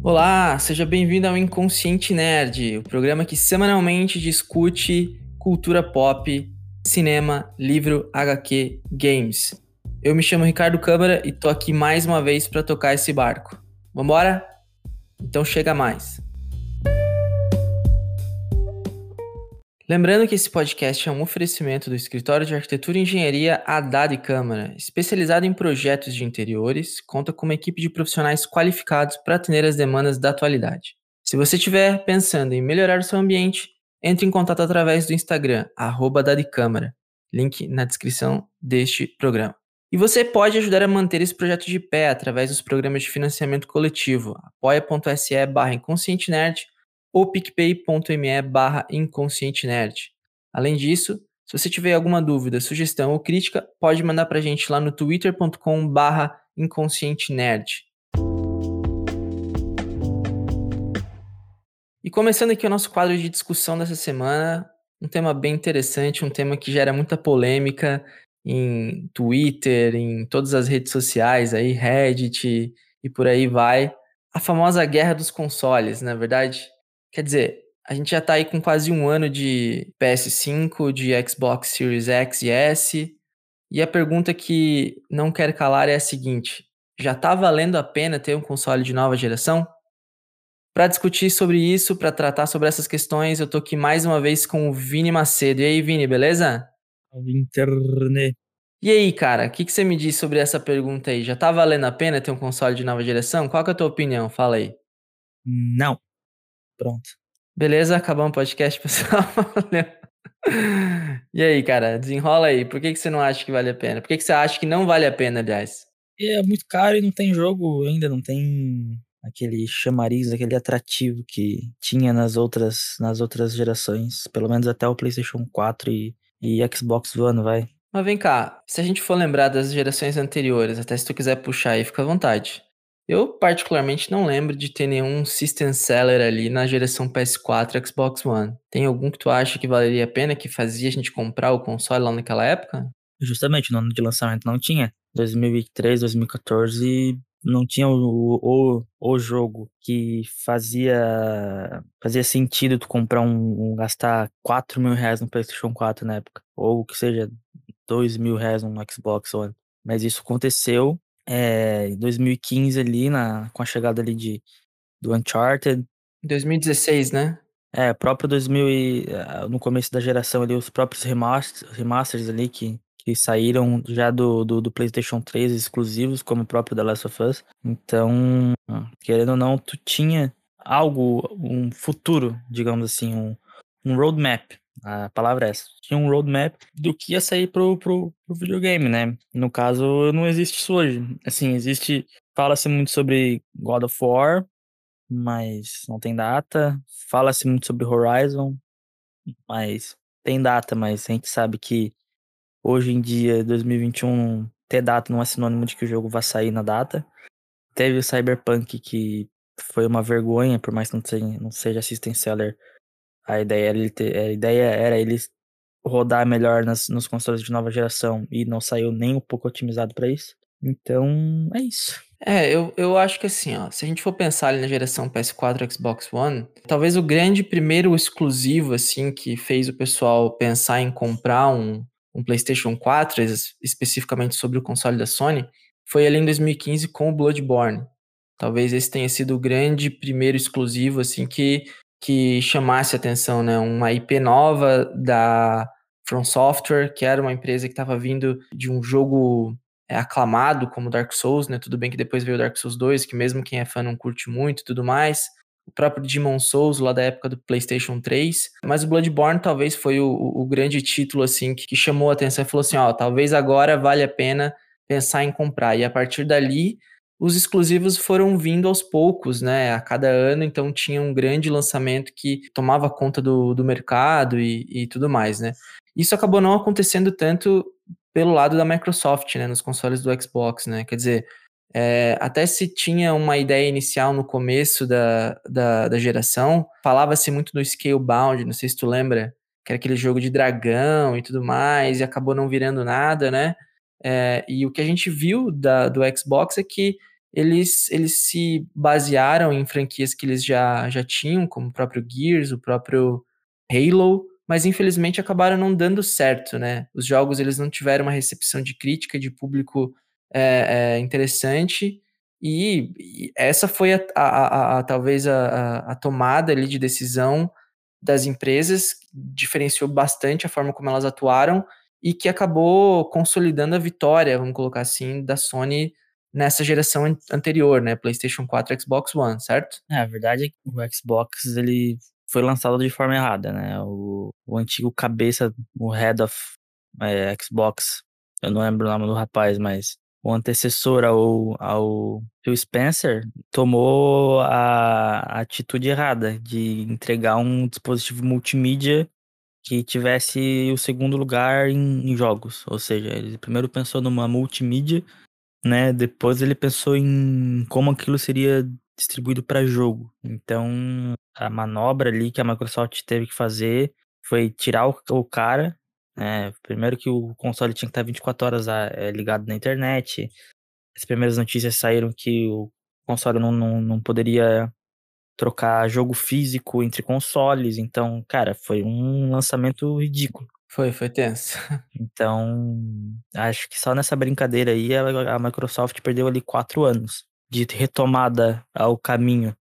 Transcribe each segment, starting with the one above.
Olá, seja bem-vindo ao Inconsciente Nerd, o programa que semanalmente discute cultura pop, cinema, livro, HQ, games. Eu me chamo Ricardo Câmara e tô aqui mais uma vez para tocar esse barco. Vambora? Então chega mais. Lembrando que esse podcast é um oferecimento do Escritório de Arquitetura e Engenharia Haddad Câmara, especializado em projetos de interiores, conta com uma equipe de profissionais qualificados para atender as demandas da atualidade. Se você estiver pensando em melhorar o seu ambiente, entre em contato através do Instagram, arroba link na descrição deste programa. E você pode ajudar a manter esse projeto de pé através dos programas de financiamento coletivo, apoia.se barra ou picpay.me barra inconscientenerd. Além disso, se você tiver alguma dúvida, sugestão ou crítica, pode mandar para a gente lá no twitter.com barra inconscientenerd. E começando aqui o nosso quadro de discussão dessa semana, um tema bem interessante, um tema que gera muita polêmica em Twitter, em todas as redes sociais aí, Reddit e por aí vai. A famosa guerra dos consoles, na é verdade? Quer dizer, a gente já tá aí com quase um ano de PS5, de Xbox Series X e S. E a pergunta que não quer calar é a seguinte: já tá valendo a pena ter um console de nova geração? Para discutir sobre isso, para tratar sobre essas questões, eu tô aqui mais uma vez com o Vini Macedo. E aí, Vini, beleza? Internet. E aí, cara, o que, que você me diz sobre essa pergunta aí? Já tá valendo a pena ter um console de nova geração? Qual é a tua opinião? Fala aí. Não. Pronto. Beleza, acabamos o podcast, pessoal. e aí, cara, desenrola aí. Por que, que você não acha que vale a pena? Por que, que você acha que não vale a pena, aliás? É muito caro e não tem jogo ainda, não tem aquele chamariz, aquele atrativo que tinha nas outras, nas outras gerações, pelo menos até o PlayStation 4 e, e Xbox One, vai. Mas vem cá, se a gente for lembrar das gerações anteriores, até se tu quiser puxar aí, fica à vontade. Eu, particularmente, não lembro de ter nenhum system seller ali na geração PS4 Xbox One. Tem algum que tu acha que valeria a pena, que fazia a gente comprar o console lá naquela época? Justamente, no ano de lançamento não tinha. 2003, 2014 não tinha o, o, o jogo que fazia fazia sentido tu comprar um, um, gastar 4 mil reais no PlayStation 4 na época. Ou que seja 2 mil reais no Xbox One. Mas isso aconteceu é, em 2015 ali, na, com a chegada ali de, do Uncharted. 2016, né? É, próprio 2000 e, eh, no começo da geração ali, os próprios remasters, remasters ali que, que saíram já do, do, do, PlayStation 3 exclusivos, como o próprio The Last of Us. Então, querendo ou não, tu tinha algo, um futuro, digamos assim, um, um roadmap a palavra é essa. Tinha um roadmap do que ia sair pro, pro, pro videogame, né? No caso, não existe isso hoje. Assim, existe. Fala-se muito sobre God of War, mas não tem data. Fala-se muito sobre Horizon, mas tem data, mas a gente sabe que hoje em dia, 2021, ter data não é sinônimo de que o jogo vai sair na data. Teve o Cyberpunk que foi uma vergonha, por mais que não seja, não seja System Seller a ideia era ele, ter, a ideia era ele rodar melhor nas, nos consoles de nova geração e não saiu nem um pouco otimizado para isso. Então, é isso. É, eu, eu acho que assim, ó, se a gente for pensar ali na geração PS4 Xbox One, talvez o grande primeiro exclusivo, assim, que fez o pessoal pensar em comprar um, um PlayStation 4, especificamente sobre o console da Sony, foi ali em 2015 com o Bloodborne. Talvez esse tenha sido o grande primeiro exclusivo, assim, que que chamasse atenção, né? Uma IP nova da From Software, que era uma empresa que estava vindo de um jogo é, aclamado como Dark Souls, né? Tudo bem que depois veio Dark Souls 2, que mesmo quem é fã não curte muito e tudo mais. O próprio Demon Souls, lá da época do PlayStation 3. Mas o Bloodborne talvez foi o, o grande título, assim, que, que chamou a atenção e falou assim, ó, talvez agora vale a pena pensar em comprar. E a partir dali, os exclusivos foram vindo aos poucos, né? A cada ano, então tinha um grande lançamento que tomava conta do, do mercado e, e tudo mais, né? Isso acabou não acontecendo tanto pelo lado da Microsoft, né? Nos consoles do Xbox, né? Quer dizer, é, até se tinha uma ideia inicial no começo da, da, da geração, falava-se muito do Scalebound, não sei se tu lembra, que era aquele jogo de dragão e tudo mais, e acabou não virando nada, né? É, e o que a gente viu da, do Xbox é que eles, eles se basearam em franquias que eles já, já tinham, como o próprio Gears, o próprio Halo, mas infelizmente acabaram não dando certo, né? Os jogos eles não tiveram uma recepção de crítica de público é, é, interessante e, e, essa foi a, a, a, a talvez a, tomada ali de decisão das empresas, diferenciou bastante a forma como elas atuaram e que acabou consolidando a vitória, vamos colocar assim, da Sony nessa geração anterior, né? PlayStation 4 Xbox One, certo? É, a verdade é que o Xbox ele foi lançado de forma errada, né? O, o antigo cabeça, o head of é, Xbox, eu não lembro o nome do rapaz, mas o antecessor ao, ao Phil Spencer tomou a, a atitude errada de entregar um dispositivo multimídia que tivesse o segundo lugar em, em, jogos. Ou seja, ele primeiro pensou numa multimídia, né? Depois ele pensou em como aquilo seria distribuído para jogo. Então, a manobra ali que a Microsoft teve que fazer foi tirar o, o cara. Né? Primeiro que o console tinha que estar 24 horas é, ligado na internet. As primeiras notícias saíram que o console não, não, não poderia trocar jogo físico entre consoles. Então, cara, foi um lançamento ridículo. Foi, foi tenso. Então, acho que só nessa brincadeira aí a Microsoft perdeu ali quatro anos de retomada ao caminho,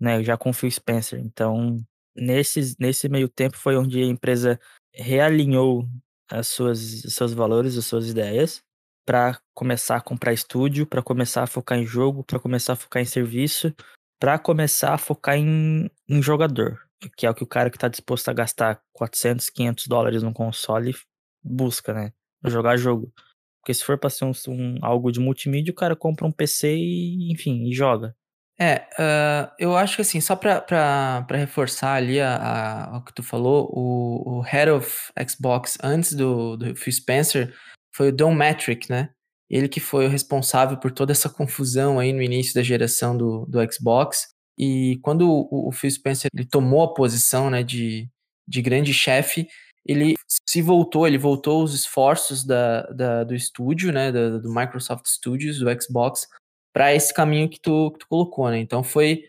né? Já com o Phil Spencer. Então, nesse, nesse meio tempo foi onde a empresa realinhou as suas, os seus valores, as suas ideias, para começar a comprar estúdio, para começar a focar em jogo, para começar a focar em serviço, para começar a focar em, em jogador, que é o que o cara que está disposto a gastar 400, 500 dólares num console busca, né? Jogar jogo. Porque se for pra ser um, um, algo de multimídia, o cara compra um PC e, enfim, e joga. É, uh, eu acho que assim, só pra reforçar ali a, a, o que tu falou, o, o head of Xbox antes do, do Phil Spencer foi o Don Matrick, né? Ele que foi o responsável por toda essa confusão aí no início da geração do, do Xbox. E quando o, o Phil Spencer ele tomou a posição né, de, de grande chefe, ele se voltou, ele voltou os esforços da, da do estúdio, né, do, do Microsoft Studios, do Xbox, para esse caminho que tu, que tu colocou, né? Então foi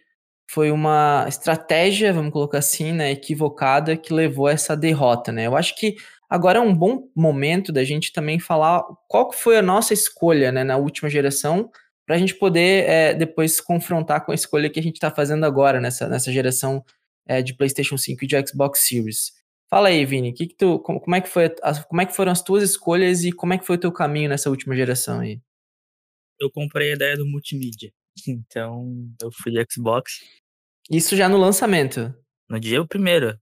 foi uma estratégia, vamos colocar assim, né, equivocada que levou a essa derrota, né? Eu acho que agora é um bom momento da gente também falar qual que foi a nossa escolha, né, na última geração, para a gente poder é, depois confrontar com a escolha que a gente está fazendo agora nessa, nessa geração é, de PlayStation 5 e de Xbox Series. Fala aí, Vini, que que tu, como, como, é que foi, como é que foram as tuas escolhas e como é que foi o teu caminho nessa última geração aí? Eu comprei a ideia do multimídia, então eu fui de Xbox. Isso já no lançamento? No dia o primeiro.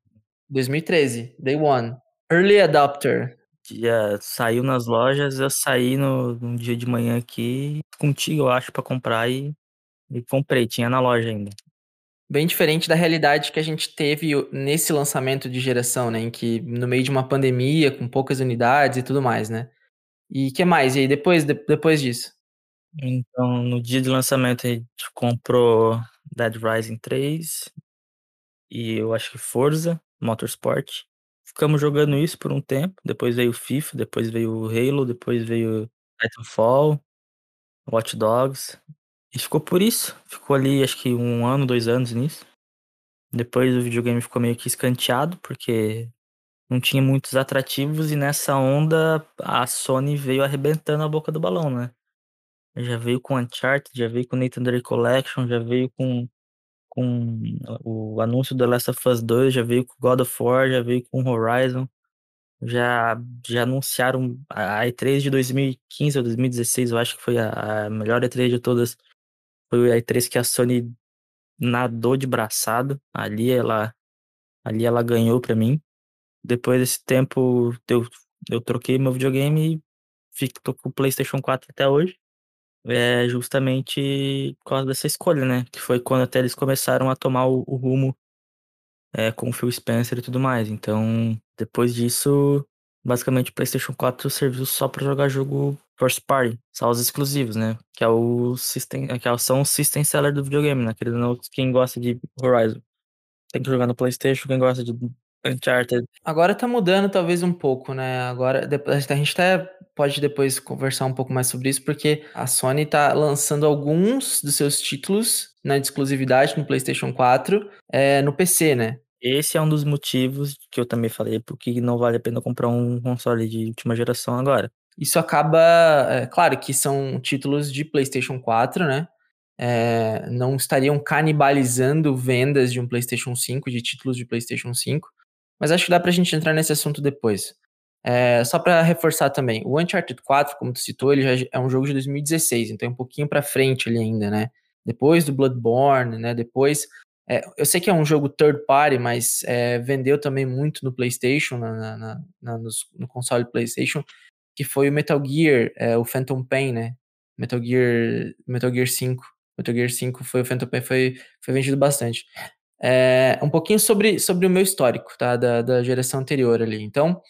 2013, Day One. Early Adopter. Já saiu nas lojas, eu saí no, no dia de manhã aqui contigo, eu acho, para comprar e, e comprei, tinha na loja ainda bem diferente da realidade que a gente teve nesse lançamento de geração, né? Em que no meio de uma pandemia, com poucas unidades e tudo mais, né? E que mais? E aí, depois, de, depois disso? Então, no dia de lançamento, a gente comprou Dead Rising 3 e eu acho que Forza Motorsport. Ficamos jogando isso por um tempo. Depois veio o FIFA, depois veio o Halo, depois veio Titanfall, Watch Dogs. E ficou por isso. Ficou ali, acho que um ano, dois anos nisso. Depois o videogame ficou meio que escanteado, porque não tinha muitos atrativos. E nessa onda, a Sony veio arrebentando a boca do balão, né? Já veio com Uncharted, já veio com Nathan Drake Collection, já veio com, com o anúncio do Last of Us 2, já veio com God of War, já veio com Horizon. Já, já anunciaram a E3 de 2015 ou 2016, eu acho que foi a, a melhor E3 de todas foi a E3 que a Sony nadou de braçado. Ali ela, ali ela ganhou para mim. Depois desse tempo, eu, eu troquei meu videogame e fico com o PlayStation 4 até hoje. É justamente por causa dessa escolha, né? Que foi quando até eles começaram a tomar o, o rumo é, com o Phil Spencer e tudo mais. Então, depois disso, basicamente o PlayStation 4 serviu só para jogar jogo first party, só os exclusivos, né? Que é o system, que é são o system seller do videogame, né? Querendo não, quem gosta de Horizon tem que jogar no PlayStation, quem gosta de Uncharted. Agora tá mudando talvez um pouco, né? Agora a gente até pode depois conversar um pouco mais sobre isso, porque a Sony tá lançando alguns dos seus títulos na exclusividade no PlayStation 4 é, no PC, né? Esse é um dos motivos que eu também falei porque não vale a pena comprar um console de última geração agora. Isso acaba, é, claro que são títulos de PlayStation 4, né? É, não estariam canibalizando vendas de um PlayStation 5, de títulos de PlayStation 5, mas acho que dá pra gente entrar nesse assunto depois. É, só para reforçar também, o Uncharted 4, como tu citou, ele já é um jogo de 2016, então é um pouquinho para frente ali ainda, né? Depois do Bloodborne, né? Depois, é, eu sei que é um jogo third party, mas é, vendeu também muito no PlayStation, na, na, na, no, no, console PlayStation, que foi o Metal Gear, é, o Phantom Pain, né? Metal Gear, Metal Gear 5. Metal Gear 5 foi o Phantom Pain, foi, foi vendido bastante. É, um pouquinho sobre, sobre o meu histórico, tá? Da, da geração anterior ali. Então,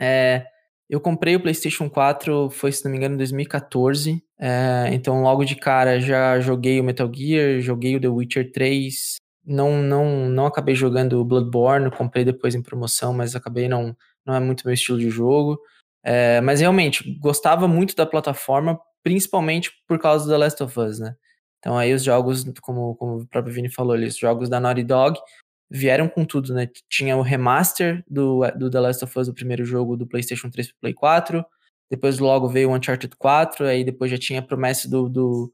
é, eu comprei o PlayStation 4, foi, se não me engano, em 2014. É, então, logo de cara, já joguei o Metal Gear, joguei o The Witcher 3. Não, não, não acabei jogando o Bloodborne, comprei depois em promoção, mas acabei não. Não é muito meu estilo de jogo. É, mas realmente, gostava muito da plataforma, principalmente por causa do Last of Us, né? Então aí os jogos, como, como o próprio Vini falou ali, os jogos da Naughty Dog vieram com tudo, né? Tinha o remaster do, do The Last of Us, o primeiro jogo do PlayStation 3 para Play 4, depois logo veio o Uncharted 4, aí depois já tinha a promessa do, do,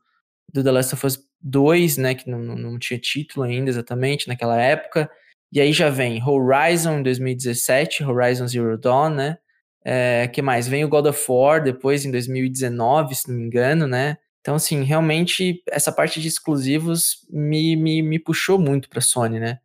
do The Last of Us 2, né? Que não, não tinha título ainda exatamente naquela época. E aí já vem Horizon em 2017, Horizon Zero Dawn, né? É, que mais? Vem o God of War depois em 2019, se não me engano, né? Então, assim, realmente essa parte de exclusivos me, me, me puxou muito para Sony, né?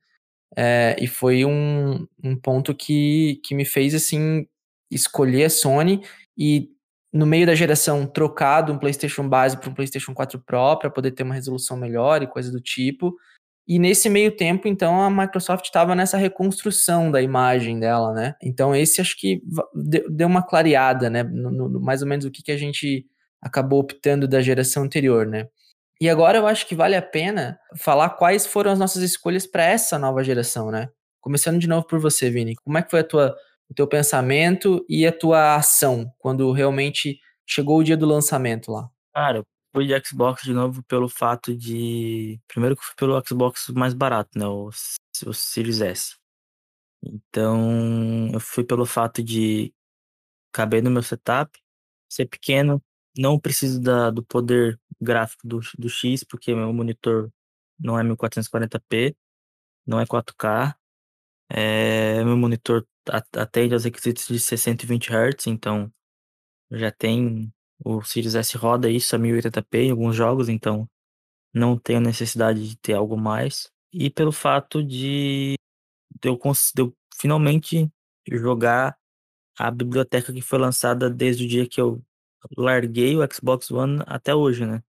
É, e foi um, um ponto que, que me fez, assim, escolher a Sony e no meio da geração trocar de um PlayStation base para um PlayStation 4 Pro para poder ter uma resolução melhor e coisa do tipo. E nesse meio tempo, então, a Microsoft estava nessa reconstrução da imagem dela, né? Então, esse acho que deu uma clareada, né? No, no, mais ou menos o que, que a gente acabou optando da geração anterior, né? E agora eu acho que vale a pena falar quais foram as nossas escolhas para essa nova geração, né? Começando de novo por você, Vini. Como é que foi tua, o teu pensamento e a tua ação quando realmente chegou o dia do lançamento lá? Cara, fui de Xbox de novo pelo fato de. Primeiro que fui pelo Xbox mais barato, né? O, o Series S. Então, eu fui pelo fato de caber no meu setup, ser pequeno, não preciso da, do poder gráfico do, do X, porque meu monitor não é 1440p, não é 4K. É, meu monitor atende aos requisitos de 620 Hz, então já tem o Series S roda isso a 1080p em alguns jogos, então não tenho necessidade de ter algo mais. E pelo fato de, de, eu, de eu finalmente jogar a biblioteca que foi lançada desde o dia que eu larguei o Xbox One até hoje, né?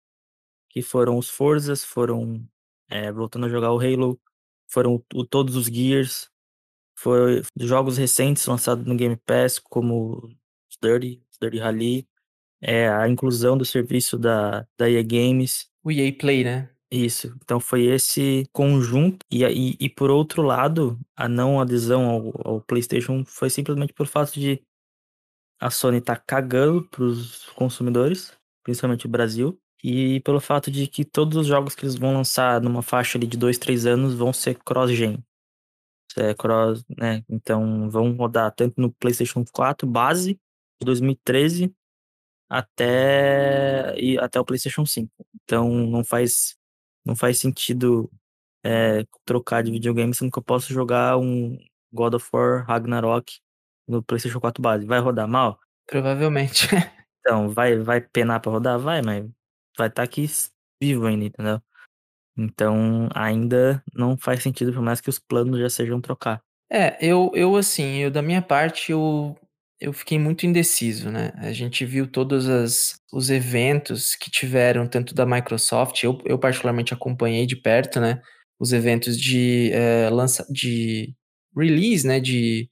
Que foram os Forzas, foram é, voltando a jogar o Halo, foram o, todos os Gears, foi jogos recentes lançados no Game Pass, como Dirty, Dirty Rally, é, a inclusão do serviço da, da EA Games. O EA Play, né? Isso. Então foi esse conjunto. E, e, e por outro lado, a não adesão ao, ao PlayStation foi simplesmente por fato de a Sony tá cagando pros consumidores, principalmente o Brasil, e pelo fato de que todos os jogos que eles vão lançar numa faixa ali de 2, 3 anos vão ser cross-gen. É cross, né? Então vão rodar tanto no PlayStation 4 base de 2013 até e até o PlayStation 5. Então não faz não faz sentido é, trocar de videogame sendo que eu posso jogar um God of War Ragnarok no PlayStation 4 base. Vai rodar mal? Provavelmente. então, vai, vai penar pra rodar? Vai, mas vai estar tá aqui vivo ainda, entendeu? Então, ainda não faz sentido, por mais que os planos já sejam trocar. É, eu, eu assim, eu da minha parte, eu, eu fiquei muito indeciso, né? A gente viu todos as, os eventos que tiveram, tanto da Microsoft, eu, eu particularmente acompanhei de perto, né? Os eventos de, é, lança, de release, né? De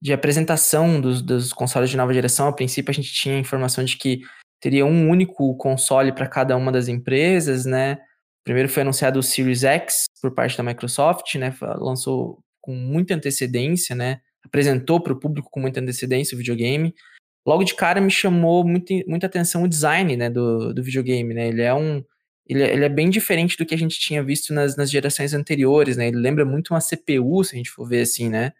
de apresentação dos, dos consoles de nova geração, a princípio a gente tinha a informação de que teria um único console para cada uma das empresas, né? Primeiro foi anunciado o Series X por parte da Microsoft, né? Lançou com muita antecedência, né? Apresentou para o público com muita antecedência o videogame. Logo de cara me chamou muito, muita atenção o design, né, do, do videogame, né? Ele é um ele, ele é bem diferente do que a gente tinha visto nas, nas gerações anteriores, né? Ele lembra muito uma CPU, se a gente for ver assim, né?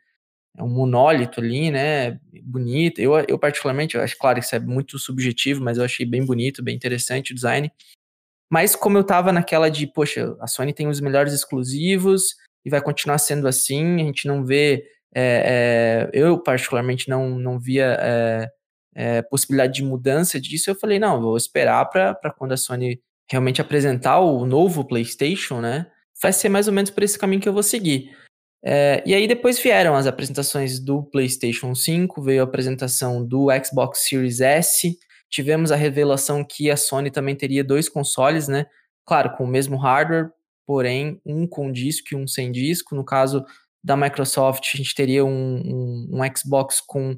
É um monólito ali, né? Bonito. Eu, eu particularmente, eu acho, claro, isso é muito subjetivo, mas eu achei bem bonito, bem interessante o design. Mas como eu tava naquela de, poxa, a Sony tem os melhores exclusivos e vai continuar sendo assim, a gente não vê. É, é, eu, particularmente, não, não via é, é possibilidade de mudança disso. Eu falei, não, vou esperar para quando a Sony realmente apresentar o novo PlayStation, né? Vai ser mais ou menos por esse caminho que eu vou seguir. É, e aí depois vieram as apresentações do PlayStation 5, veio a apresentação do Xbox Series S, tivemos a revelação que a Sony também teria dois consoles, né? Claro, com o mesmo hardware, porém um com disco e um sem disco. No caso da Microsoft, a gente teria um, um, um Xbox com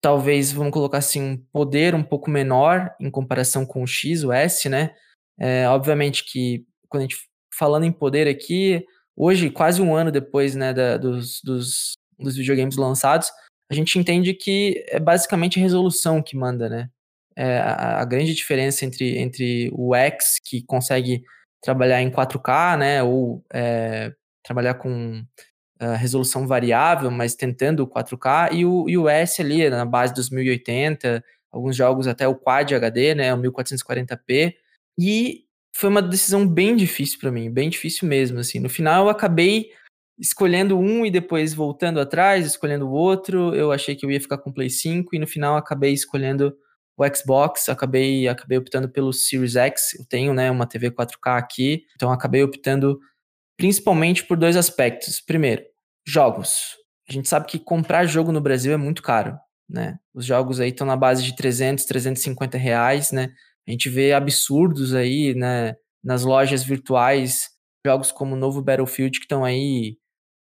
talvez, vamos colocar assim, um poder um pouco menor em comparação com o X, o S, né? É, obviamente que quando a gente falando em poder aqui, hoje, quase um ano depois né, da, dos, dos, dos videogames lançados, a gente entende que é basicamente a resolução que manda, né? É a, a, grande diferença entre, entre o X, que consegue trabalhar em 4K, né, ou é, trabalhar com uh, resolução variável, mas tentando 4K, e o, e o S ali na base dos 1080, alguns jogos até o Quad HD, né, o 1440p, e foi uma decisão bem difícil para mim, bem difícil mesmo, assim. No final eu acabei escolhendo um e depois voltando atrás, escolhendo o outro. Eu achei que eu ia ficar com o Play 5 e no final acabei escolhendo o Xbox, acabei acabei optando pelo Series X. Eu tenho, né, uma TV 4K aqui, então acabei optando principalmente por dois aspectos. Primeiro, jogos. A gente sabe que comprar jogo no Brasil é muito caro, né? Os jogos aí estão na base de 300, 350 reais, né? A gente vê absurdos aí, né, nas lojas virtuais, jogos como o novo Battlefield que estão aí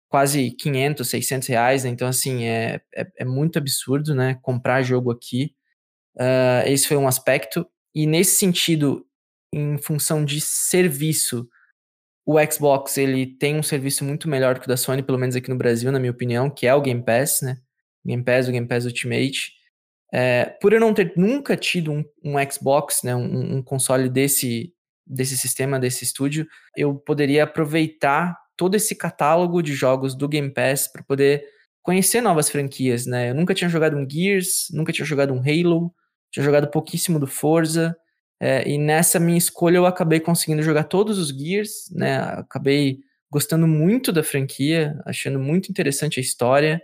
quase 500, 600 reais, né? Então, assim, é, é, é, muito absurdo, né, comprar jogo aqui. Uh, esse foi um aspecto. E nesse sentido, em função de serviço, o Xbox ele tem um serviço muito melhor que o da Sony, pelo menos aqui no Brasil, na minha opinião, que é o Game Pass, né? Game Pass, o Game Pass Ultimate. É, por eu não ter nunca tido um, um Xbox, né, um, um, console desse, desse sistema, desse estúdio, eu poderia aproveitar todo esse catálogo de jogos do Game Pass para poder conhecer novas franquias, né? Eu nunca tinha jogado um Gears, nunca tinha jogado um Halo, tinha jogado pouquíssimo do Forza, é, e nessa minha escolha eu acabei conseguindo jogar todos os Gears, né? Acabei gostando muito da franquia, achando muito interessante a história,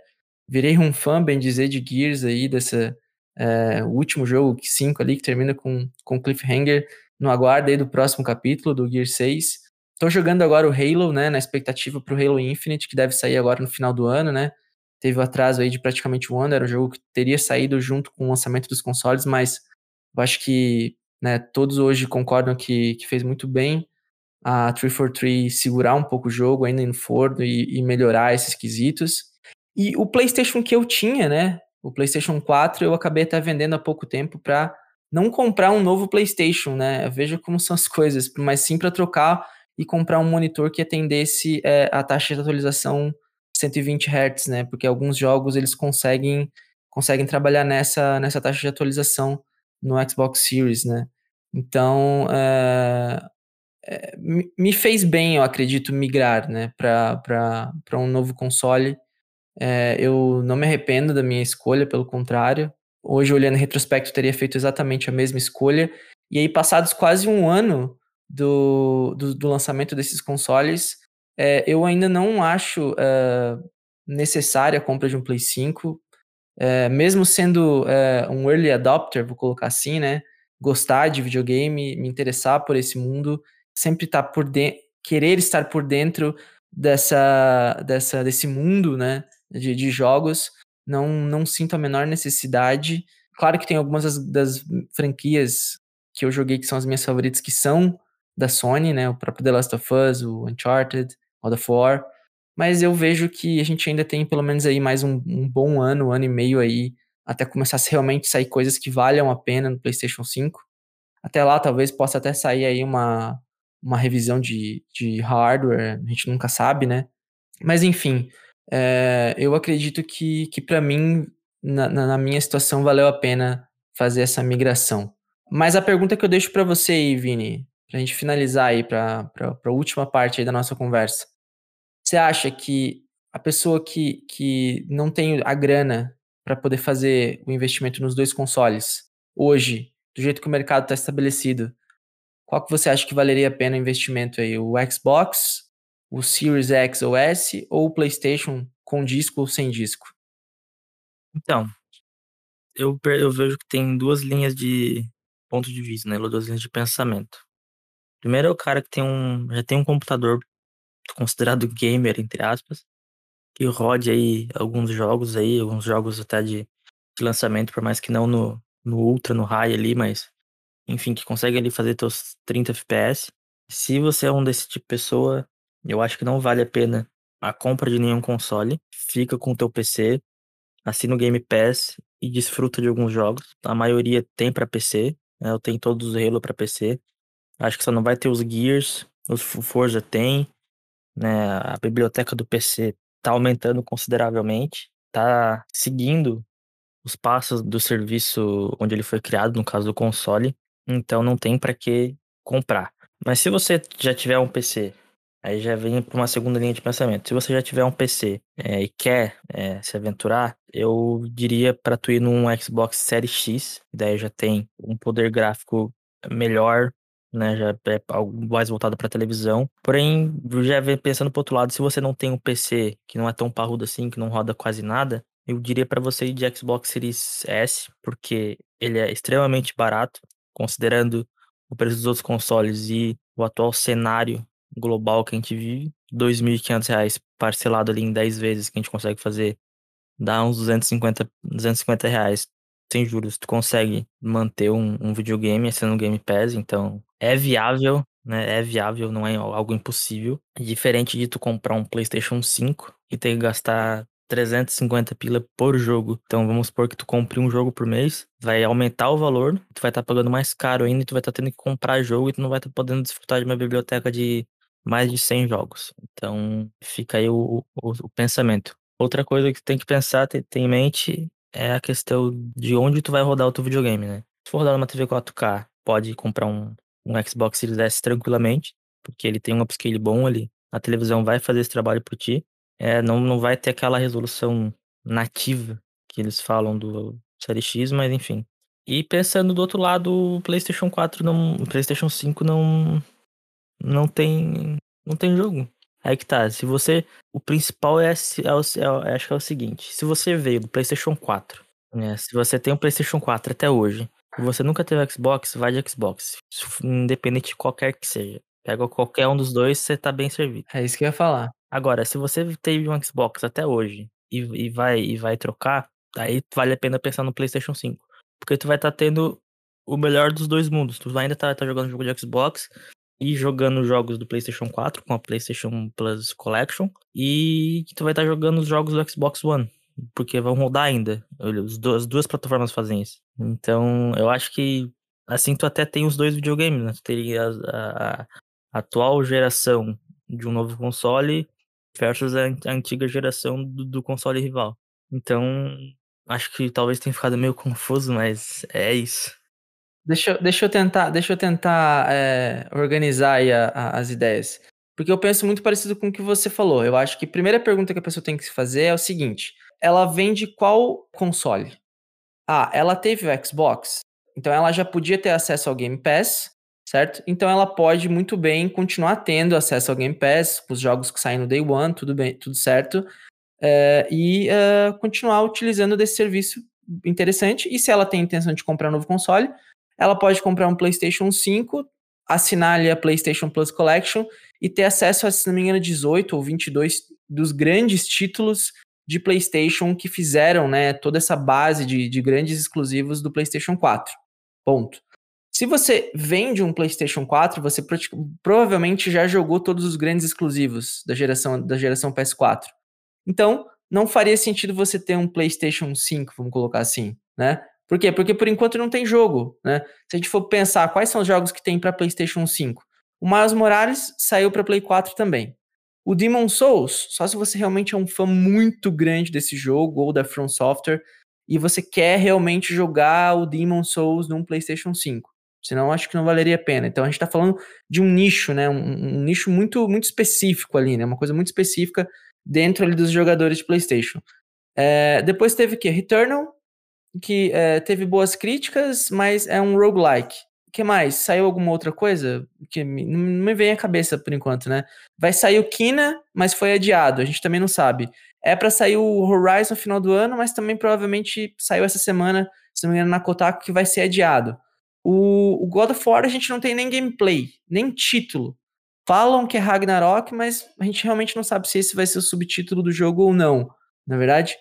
virei um fã, bem dizer, de Gears aí, dessa, é, o último jogo, 5 ali, que termina com, com cliffhanger, no aguardo aí do próximo capítulo, do Gear 6. Tô jogando agora o Halo, né, na expectativa pro Halo Infinite, que deve sair agora no final do ano, né, teve o atraso aí de praticamente um ano, era um jogo que teria saído junto com o lançamento dos consoles, mas eu acho que, né, todos hoje concordam que, que fez muito bem a 343 segurar um pouco o jogo ainda no forno e, e melhorar esses quesitos. E o PlayStation que eu tinha, né, o PlayStation 4 eu acabei até vendendo há pouco tempo para não comprar um novo PlayStation, né? Veja como são as coisas, mas sim para trocar e comprar um monitor que atendesse é, a taxa de atualização 120 Hz, né? Porque alguns jogos eles conseguem conseguem trabalhar nessa nessa taxa de atualização no Xbox Series, né? Então é, é, me fez bem, eu acredito, migrar, né, para um novo console é, eu não me arrependo da minha escolha, pelo contrário. Hoje, olhando em retrospecto, teria feito exatamente a mesma escolha. E aí, passados quase um ano do, do, do lançamento desses consoles, é, eu ainda não acho é, necessária a compra de um Play 5. É, mesmo sendo é, um early adopter, vou colocar assim, né? Gostar de videogame, me interessar por esse mundo, sempre estar tá por dentro, querer estar por dentro dessa, dessa, desse mundo, né? De, de jogos, não, não sinto a menor necessidade. Claro que tem algumas das, das, franquias que eu joguei que são as minhas favoritas, que são da Sony, né? O próprio The Last of Us, o Uncharted, God of War. Mas eu vejo que a gente ainda tem pelo menos aí mais um, um bom ano, um ano e meio aí, até começar a realmente sair coisas que valham a pena no PlayStation 5. Até lá, talvez possa até sair aí uma, uma revisão de, de hardware, a gente nunca sabe, né? Mas enfim, é, eu acredito que, que para mim, na, na, minha situação, valeu a pena fazer essa migração. Mas a pergunta que eu deixo para você aí, Vini, para a gente finalizar aí para a última parte da nossa conversa. Você acha que a pessoa que, que não tem a grana para poder fazer o investimento nos dois consoles, hoje, do jeito que o mercado está estabelecido, qual que você acha que valeria a pena o investimento aí? O Xbox, o Series X ou S ou o PlayStation com disco ou sem disco? Então, eu, eu vejo que tem duas linhas de ponto de vista, né? Duas linhas de pensamento. Primeiro é o cara que tem um, já tem um computador considerado gamer, entre aspas, que rode aí alguns jogos aí, alguns jogos até de, de lançamento, por mais que não no, no ultra, no high ali, mas enfim, que consegue ali fazer teus 30 FPS. Se você é um desse tipo de pessoa, eu acho que não vale a pena a compra de nenhum console. Fica com o teu PC, assina o Game Pass e desfruta de alguns jogos. A maioria tem para PC, né? eu tenho todos os Halo para PC. Acho que só não vai ter os Gears, os Forza tem, né? A biblioteca do PC tá aumentando consideravelmente, tá seguindo os passos do serviço onde ele foi criado, no caso do console, então não tem para que comprar. Mas se você já tiver um PC Aí já vem para uma segunda linha de pensamento. Se você já tiver um PC é, e quer é, se aventurar, eu diria para tu ir num Xbox Series X, daí já tem um poder gráfico melhor, né? Já é algo mais voltado para televisão. Porém, já vem pensando pro outro lado, se você não tem um PC que não é tão parrudo assim, que não roda quase nada, eu diria para você ir de Xbox Series S, porque ele é extremamente barato, considerando o preço dos outros consoles e o atual cenário global que a gente vive, R$ 2.500 parcelado ali em 10 vezes que a gente consegue fazer, dá uns 250, 250 reais sem juros. Tu consegue manter um, um videogame sendo um Game Pass, então é viável, né? É viável, não é algo impossível. Diferente de tu comprar um PlayStation 5 e ter que gastar 350 pila por jogo. Então vamos supor que tu compre um jogo por mês, vai aumentar o valor, tu vai estar tá pagando mais caro ainda, e tu vai estar tá tendo que comprar jogo e tu não vai estar tá podendo desfrutar de uma biblioteca de mais de 100 jogos. Então, fica aí o, o, o pensamento. Outra coisa que tem que pensar, ter, ter em mente, é a questão de onde tu vai rodar o teu videogame, né? Se for rodar numa TV 4K, pode comprar um, um Xbox Series S tranquilamente, porque ele tem um upscale bom ali. A televisão vai fazer esse trabalho por ti. É, não, não vai ter aquela resolução nativa que eles falam do Série X, mas enfim. E pensando do outro lado, o PlayStation 4 não, o PlayStation 5 não não tem não tem jogo. Aí que tá, se você. O principal é, é, é, acho que é o seguinte: se você veio do PlayStation 4, né? Se você tem um PlayStation 4 até hoje, e você nunca teve Xbox, vai de Xbox. Independente de qualquer que seja. Pega qualquer um dos dois, você tá bem servido. É isso que eu ia falar. Agora, se você teve um Xbox até hoje e, e, vai, e vai trocar, aí vale a pena pensar no PlayStation 5. Porque tu vai estar tá tendo o melhor dos dois mundos. Tu ainda tá, tá jogando jogo de Xbox e jogando jogos do PlayStation 4 com a PlayStation Plus Collection e tu vai estar jogando os jogos do Xbox One, porque vão rodar ainda. As duas plataformas fazem isso. Então, eu acho que assim tu até tem os dois videogames, né? Tu teria a, a, a atual geração de um novo console versus a, a antiga geração do, do console rival. Então, acho que talvez tenha ficado meio confuso, mas é isso. Deixa, deixa eu tentar, deixa eu tentar é, organizar aí a, a, as ideias. Porque eu penso muito parecido com o que você falou. Eu acho que a primeira pergunta que a pessoa tem que se fazer é o seguinte: ela vende qual console? Ah, ela teve o Xbox, então ela já podia ter acesso ao Game Pass, certo? Então ela pode muito bem continuar tendo acesso ao Game Pass, com os jogos que saem no Day One, tudo bem, tudo certo, é, e é, continuar utilizando desse serviço interessante. E se ela tem intenção de comprar um novo console, ela pode comprar um PlayStation 5, assinar ali a PlayStation Plus Collection e ter acesso a, se não me engano, 18 ou 22 dos grandes títulos de PlayStation que fizeram né, toda essa base de, de grandes exclusivos do PlayStation 4. Ponto. Se você vende um PlayStation 4, você provavelmente já jogou todos os grandes exclusivos da geração, da geração PS4. Então, não faria sentido você ter um PlayStation 5, vamos colocar assim, né? Por quê? Porque por enquanto não tem jogo, né? Se a gente for pensar quais são os jogos que tem para PlayStation 5, o Miles Morales saiu para Play 4 também. O Demon Souls, só se você realmente é um fã muito grande desse jogo ou da From Software e você quer realmente jogar o Demon Souls num PlayStation 5. Senão acho que não valeria a pena. Então a gente está falando de um nicho, né? Um, um, nicho muito muito específico ali, né? Uma coisa muito específica dentro ali dos jogadores de PlayStation. É, depois teve o que? Returnal, que é, teve boas críticas, mas é um roguelike. O que mais? Saiu alguma outra coisa? Que me, não me vem à cabeça por enquanto, né? Vai sair o Kina, mas foi adiado, a gente também não sabe. É para sair o Horizon no final do ano, mas também provavelmente saiu essa semana, se não me engano, na Kotaku, que vai ser adiado. O, o God of War a gente não tem nem gameplay, nem título. Falam que é Ragnarok, mas a gente realmente não sabe se esse vai ser o subtítulo do jogo ou não, na verdade.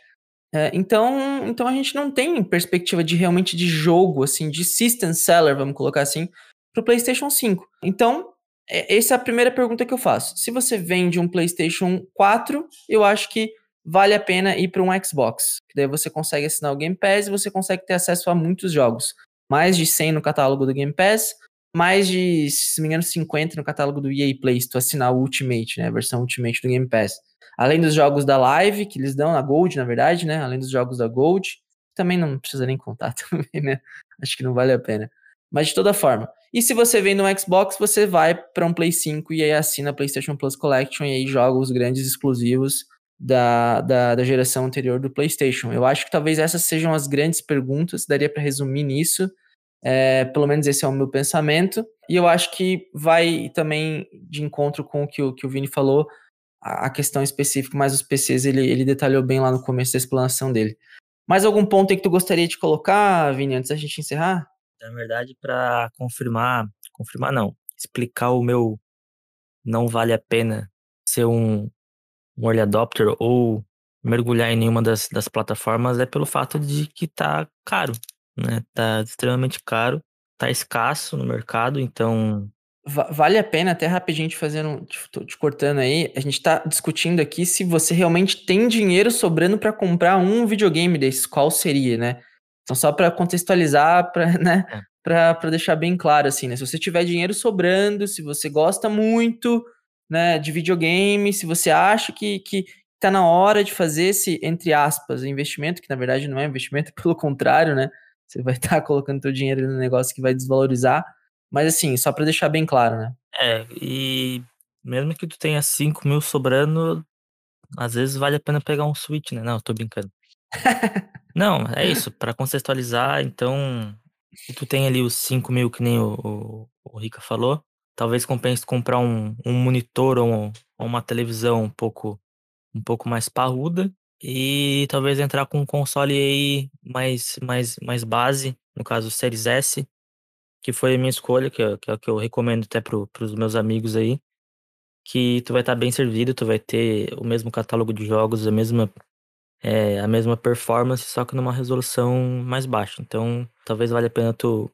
É, então, então a gente não tem perspectiva de realmente de jogo, assim, de system seller, vamos colocar assim, para o PlayStation 5. Então, é, essa é a primeira pergunta que eu faço. Se você vende um PlayStation 4, eu acho que vale a pena ir para um Xbox. Daí você consegue assinar o Game Pass e você consegue ter acesso a muitos jogos. Mais de 100 no catálogo do Game Pass, mais de, se não me engano, 50 no catálogo do EA Play, se tu assinar o Ultimate, né, a versão Ultimate do Game Pass. Além dos jogos da Live, que eles dão, a Gold, na verdade, né, além dos jogos da Gold, também não precisa nem contar também, né, acho que não vale a pena. Mas de toda forma. E se você vem no Xbox, você vai para um Play 5 e aí assina a PlayStation Plus Collection e aí joga os grandes exclusivos da, da, da geração anterior do PlayStation. Eu acho que talvez essas sejam as grandes perguntas, daria para resumir nisso. É, pelo menos esse é o meu pensamento. E eu acho que vai também de encontro com o que o, que o Vini falou, a, questão específica, mas os PCs ele, ele detalhou bem lá no começo da explanação dele. Mais algum ponto aí que tu gostaria de colocar, Vini, antes da gente encerrar? Na verdade, para confirmar, confirmar não, explicar o meu não vale a pena ser um, um early adopter ou mergulhar em nenhuma das, das plataformas é pelo fato de que tá caro né? Tá extremamente caro, tá escasso no mercado, então. Vale a pena, até rapidinho te fazendo, te, te cortando aí, a gente tá discutindo aqui se você realmente tem dinheiro sobrando para comprar um videogame desses, qual seria, né? Então, só para contextualizar, para né, é. Pra, pra deixar bem claro, assim, né? Se você tiver dinheiro sobrando, se você gosta muito né, de videogame, se você acha que, que tá na hora de fazer esse, entre aspas, investimento, que na verdade não é investimento, pelo contrário, né? Você vai estar tá colocando teu dinheiro no negócio que vai desvalorizar. Mas assim, só para deixar bem claro, né? É, e mesmo que tu tenha 5 mil sobrando, às vezes vale a pena pegar um Switch, né? Não, eu tô brincando. Não, é isso, para contextualizar, então, se tu tem ali os 5 mil, que nem o, o, o Rica falou, talvez compense comprar um, um monitor ou, ou uma televisão um pouco, um pouco mais parruda e talvez entrar com um console aí mais, mais, mais base, no caso o Series S, que foi a minha escolha, que é, o que eu recomendo até para os meus amigos aí, que tu vai estar tá bem servido, tu vai ter o mesmo catálogo de jogos, a mesma, é, a mesma performance, só que numa resolução mais baixa. Então, talvez valha a pena tu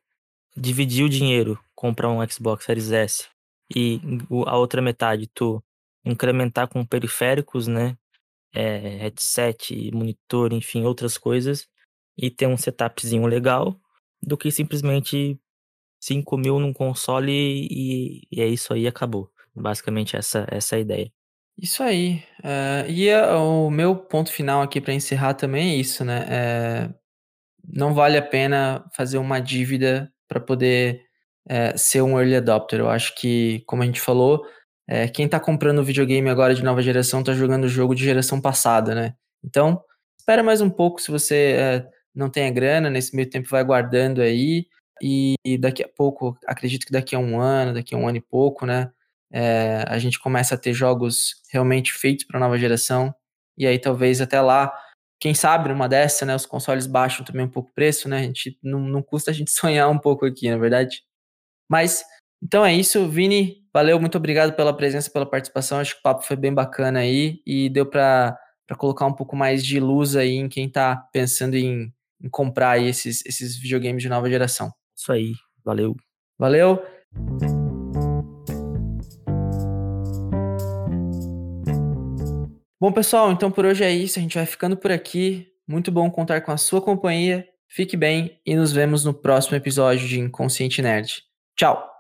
dividir o dinheiro, comprar um Xbox Series S e a outra metade tu incrementar com periféricos, né? é, headset, monitor, enfim, outras coisas, e ter um setupzinho legal, do que simplesmente 5 mil num console e, e, é isso aí, acabou. Basicamente essa, essa é a ideia. Isso aí. Uh, e o meu ponto final aqui para encerrar também é isso, né? É, não vale a pena fazer uma dívida para poder é, ser um early adopter. Eu acho que, como a gente falou, é, quem está comprando videogame agora de nova geração está jogando o jogo de geração passada, né? Então, espera mais um pouco se você é, não tem a grana, nesse meio tempo vai guardando aí, e, daqui a pouco, acredito que daqui a um ano, daqui a um ano e pouco, né? É, a gente começa a ter jogos realmente feitos para nova geração, e aí talvez até lá, quem sabe numa dessa, né? Os consoles baixam também um pouco o preço, né? A gente, não, não custa a gente sonhar um pouco aqui, na é verdade. Mas, então é isso, Vini, Valeu, muito obrigado pela presença, pela participação. Acho que o papo foi bem bacana aí e deu para colocar um pouco mais de luz aí em quem está pensando em, em comprar esses, esses videogames de nova geração. Isso aí, valeu. Valeu. Bom, pessoal, então por hoje é isso. A gente vai ficando por aqui. Muito bom contar com a sua companhia. Fique bem e nos vemos no próximo episódio de Inconsciente Nerd. Tchau!